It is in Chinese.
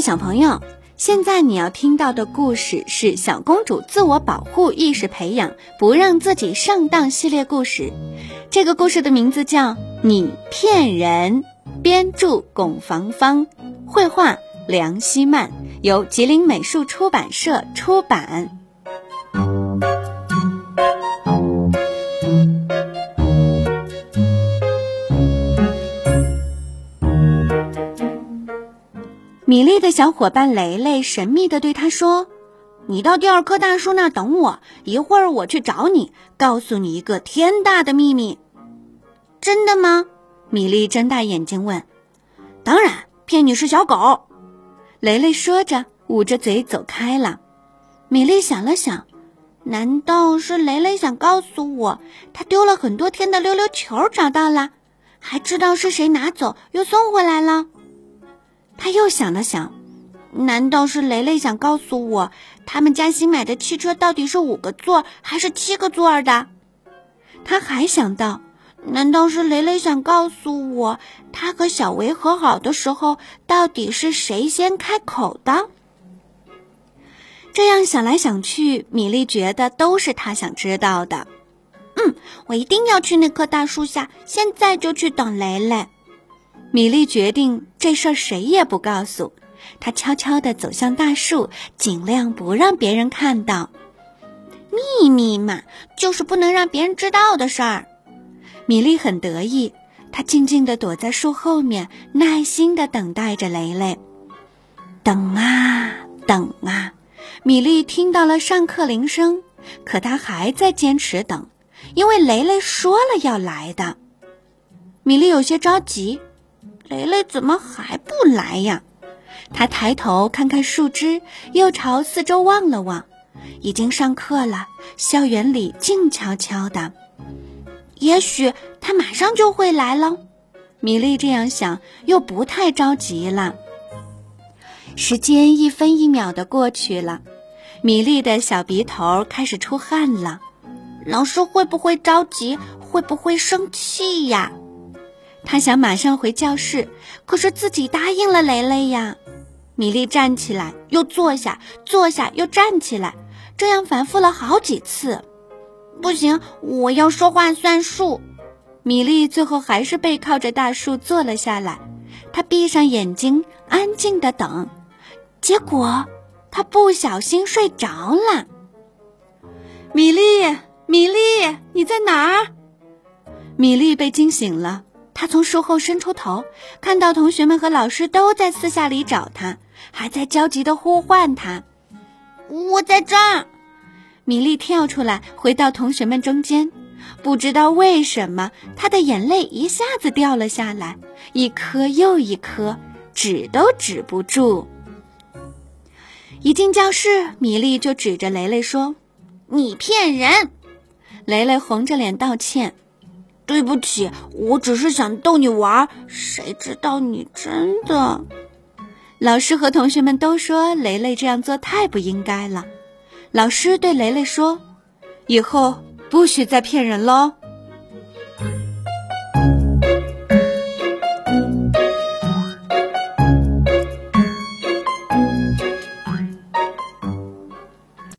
小朋友，现在你要听到的故事是小公主自我保护意识培养，不让自己上当系列故事。这个故事的名字叫《你骗人》，编著巩芳芳，绘画梁希曼，由吉林美术出版社出版。米粒的小伙伴雷雷神秘地对他说：“你到第二棵大树那等我，一会儿我去找你，告诉你一个天大的秘密。”“真的吗？”米粒睁大眼睛问。“当然，骗你是小狗。”雷雷说着，捂着嘴走开了。米粒想了想，难道是雷雷想告诉我，他丢了很多天的溜溜球找到了，还知道是谁拿走又送回来了？他又想了想，难道是雷雷想告诉我，他们家新买的汽车到底是五个座还是七个座的？他还想到，难道是雷雷想告诉我，他和小维和好的时候，到底是谁先开口的？这样想来想去，米莉觉得都是他想知道的。嗯，我一定要去那棵大树下，现在就去等雷雷。米莉决定这事儿谁也不告诉。她悄悄地走向大树，尽量不让别人看到。秘密嘛，就是不能让别人知道的事儿。米莉很得意，她静静地躲在树后面，耐心地等待着雷雷。等啊等啊，米莉听到了上课铃声，可她还在坚持等，因为雷雷说了要来的。米莉有些着急。雷雷怎么还不来呀？他抬头看看树枝，又朝四周望了望。已经上课了，校园里静悄悄的。也许他马上就会来了。米莉这样想，又不太着急了。时间一分一秒的过去了，米莉的小鼻头开始出汗了。老师会不会着急？会不会生气呀？他想马上回教室，可是自己答应了雷雷呀。米莉站起来，又坐下，坐下又站起来，这样反复了好几次。不行，我要说话算数。米莉最后还是背靠着大树坐了下来。她闭上眼睛，安静的等。结果，她不小心睡着了。米莉，米莉，你在哪儿？米莉被惊醒了。他从树后伸出头，看到同学们和老师都在四下里找他，还在焦急地呼唤他。我在这儿，米莉跳出来，回到同学们中间。不知道为什么，她的眼泪一下子掉了下来，一颗又一颗，止都止不住。一进教室，米莉就指着雷雷说：“你骗人！”雷雷红着脸道歉。对不起，我只是想逗你玩，谁知道你真的。老师和同学们都说雷雷这样做太不应该了。老师对雷雷说：“以后不许再骗人喽。”